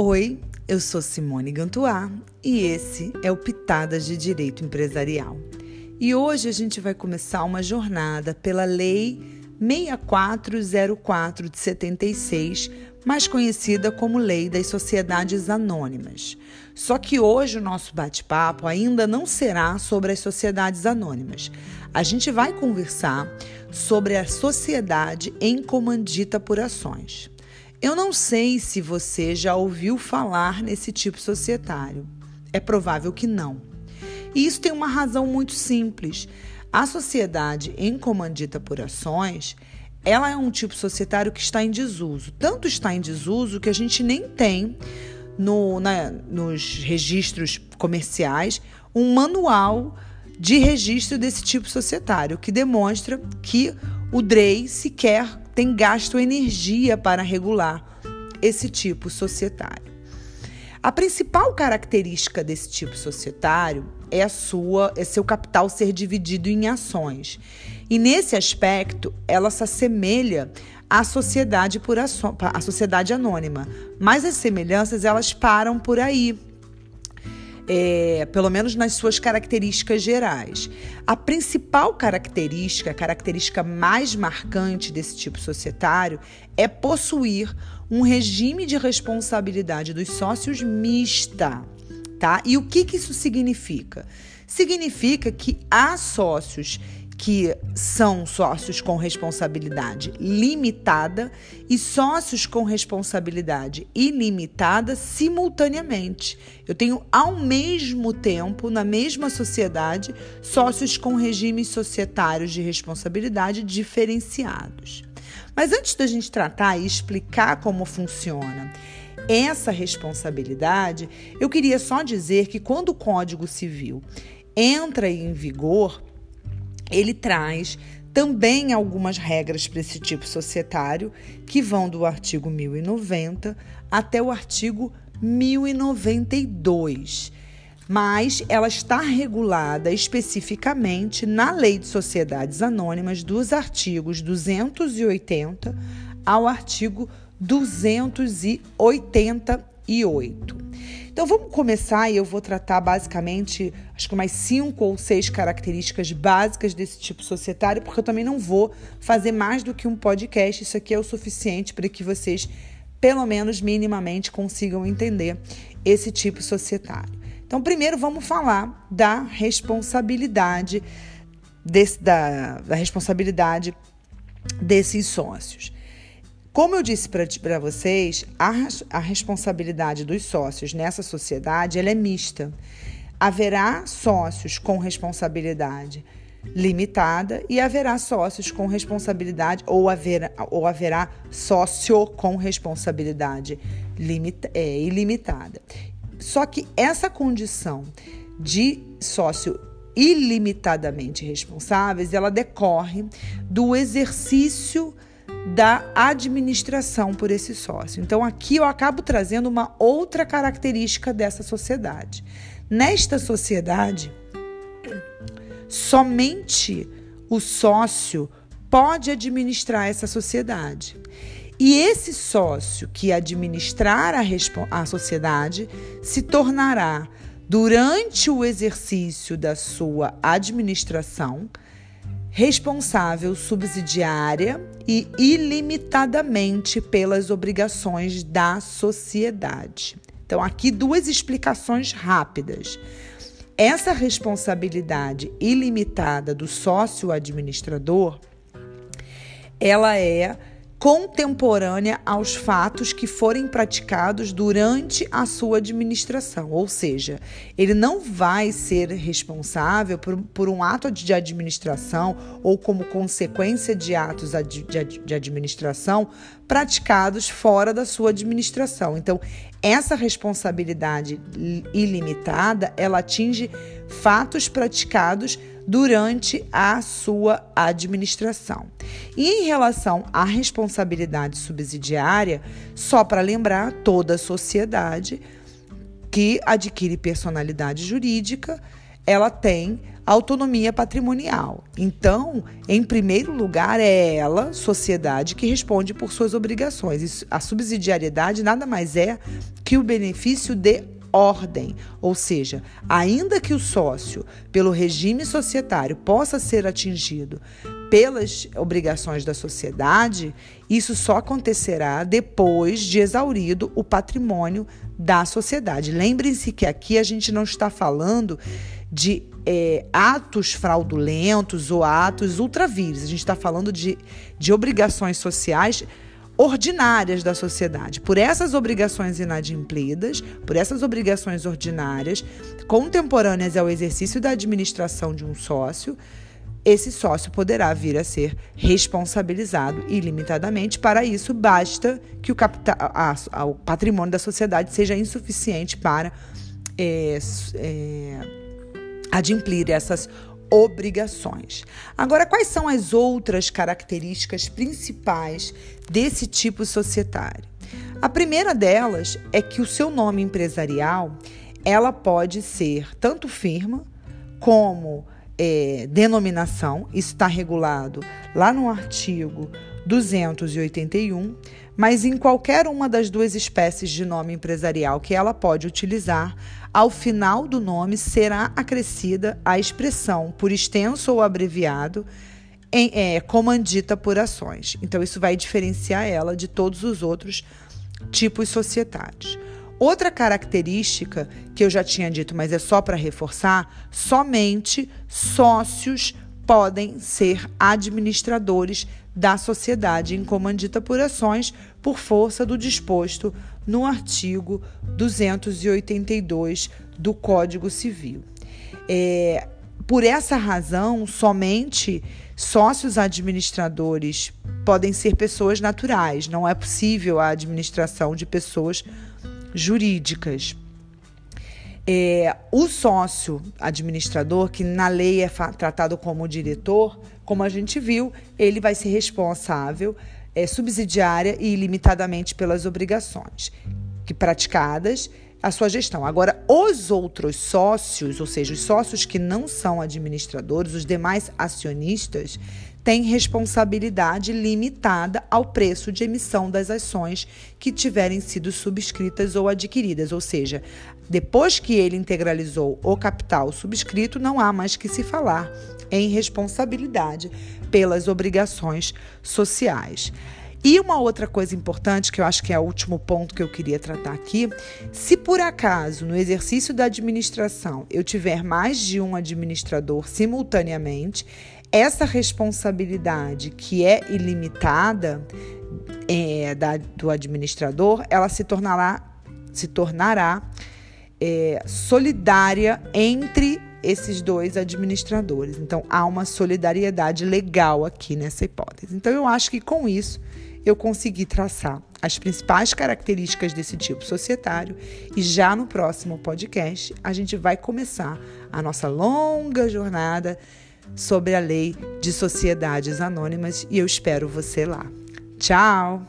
Oi, eu sou Simone Gantuá e esse é o Pitadas de Direito Empresarial. E hoje a gente vai começar uma jornada pela Lei 6404 de 76, mais conhecida como Lei das Sociedades Anônimas. Só que hoje o nosso bate-papo ainda não será sobre as sociedades anônimas. A gente vai conversar sobre a sociedade em comandita por ações. Eu não sei se você já ouviu falar nesse tipo societário. É provável que não. E isso tem uma razão muito simples. A sociedade em comandita por ações, ela é um tipo societário que está em desuso. Tanto está em desuso que a gente nem tem no, na, nos registros comerciais um manual de registro desse tipo societário, que demonstra que o DREI sequer tem gasto energia para regular esse tipo societário. A principal característica desse tipo societário é a sua, é seu capital ser dividido em ações. E nesse aspecto, ela se assemelha à sociedade por ação, à sociedade anônima. Mas as semelhanças elas param por aí é, pelo menos nas suas características gerais. A principal característica, a característica mais marcante desse tipo societário é possuir um regime de responsabilidade dos sócios mista. Tá? E o que, que isso significa? Significa que há sócios que são sócios com responsabilidade limitada e sócios com responsabilidade ilimitada simultaneamente. Eu tenho ao mesmo tempo, na mesma sociedade, sócios com regimes societários de responsabilidade diferenciados. Mas antes da gente tratar e explicar como funciona essa responsabilidade, eu queria só dizer que quando o Código Civil entra em vigor, ele traz também algumas regras para esse tipo societário que vão do artigo 1090 até o artigo 1092. Mas ela está regulada especificamente na Lei de Sociedades Anônimas dos artigos 280 ao artigo 288. Então vamos começar e eu vou tratar basicamente, acho que mais cinco ou seis características básicas desse tipo societário, porque eu também não vou fazer mais do que um podcast. Isso aqui é o suficiente para que vocês, pelo menos minimamente, consigam entender esse tipo societário. Então, primeiro vamos falar da responsabilidade desse, da, da responsabilidade desses sócios. Como eu disse para vocês, a, a responsabilidade dos sócios nessa sociedade ela é mista. Haverá sócios com responsabilidade limitada e haverá sócios com responsabilidade ou haverá, ou haverá sócio com responsabilidade limita, é, ilimitada. Só que essa condição de sócio ilimitadamente responsáveis, ela decorre do exercício da administração por esse sócio. Então, aqui eu acabo trazendo uma outra característica dessa sociedade. Nesta sociedade, somente o sócio pode administrar essa sociedade. E esse sócio que administrar a, a sociedade se tornará, durante o exercício da sua administração, responsável subsidiária e ilimitadamente pelas obrigações da sociedade. Então, aqui duas explicações rápidas. Essa responsabilidade ilimitada do sócio administrador, ela é contemporânea aos fatos que forem praticados durante a sua administração. Ou seja, ele não vai ser responsável por, por um ato de administração ou como consequência de atos de, de, de administração praticados fora da sua administração. Então, essa responsabilidade ilimitada, ela atinge fatos praticados durante a sua administração. E em relação à responsabilidade subsidiária, só para lembrar, toda sociedade que adquire personalidade jurídica, ela tem autonomia patrimonial. Então, em primeiro lugar, é ela, sociedade, que responde por suas obrigações. A subsidiariedade nada mais é que o benefício de ordem, ou seja, ainda que o sócio, pelo regime societário, possa ser atingido pelas obrigações da sociedade, isso só acontecerá depois de exaurido o patrimônio da sociedade. Lembrem-se que aqui a gente não está falando de é, atos fraudulentos ou atos ultravírios, a gente está falando de, de obrigações sociais ordinárias da sociedade. Por essas obrigações inadimplidas, por essas obrigações ordinárias, contemporâneas ao exercício da administração de um sócio, esse sócio poderá vir a ser responsabilizado ilimitadamente. Para isso, basta que o, capital, a, a, o patrimônio da sociedade seja insuficiente para é, é, adimplir essas obrigações. Agora, quais são as outras características principais desse tipo societário? A primeira delas é que o seu nome empresarial ela pode ser tanto firma como é, denominação, isso está regulado lá no artigo 281, mas em qualquer uma das duas espécies de nome empresarial que ela pode utilizar, ao final do nome será acrescida a expressão por extenso ou abreviado em, é, comandita por ações. Então, isso vai diferenciar ela de todos os outros tipos societários. Outra característica que eu já tinha dito, mas é só para reforçar, somente sócios podem ser administradores da sociedade em comandita por ações por força do disposto no artigo 282 do Código Civil. É, por essa razão, somente sócios administradores podem ser pessoas naturais, não é possível a administração de pessoas jurídicas. É, o sócio administrador, que na lei é tratado como diretor, como a gente viu, ele vai ser responsável é, subsidiária e ilimitadamente pelas obrigações que praticadas a sua gestão. Agora, os outros sócios, ou seja, os sócios que não são administradores, os demais acionistas, têm responsabilidade limitada ao preço de emissão das ações que tiverem sido subscritas ou adquiridas, ou seja, depois que ele integralizou o capital subscrito, não há mais que se falar em responsabilidade pelas obrigações sociais. E uma outra coisa importante, que eu acho que é o último ponto que eu queria tratar aqui: se por acaso no exercício da administração eu tiver mais de um administrador simultaneamente, essa responsabilidade que é ilimitada é, da, do administrador, ela se tornará, se tornará é, solidária entre esses dois administradores. Então, há uma solidariedade legal aqui nessa hipótese. Então, eu acho que com isso eu consegui traçar as principais características desse tipo societário e já no próximo podcast a gente vai começar a nossa longa jornada sobre a lei de sociedades anônimas e eu espero você lá. Tchau!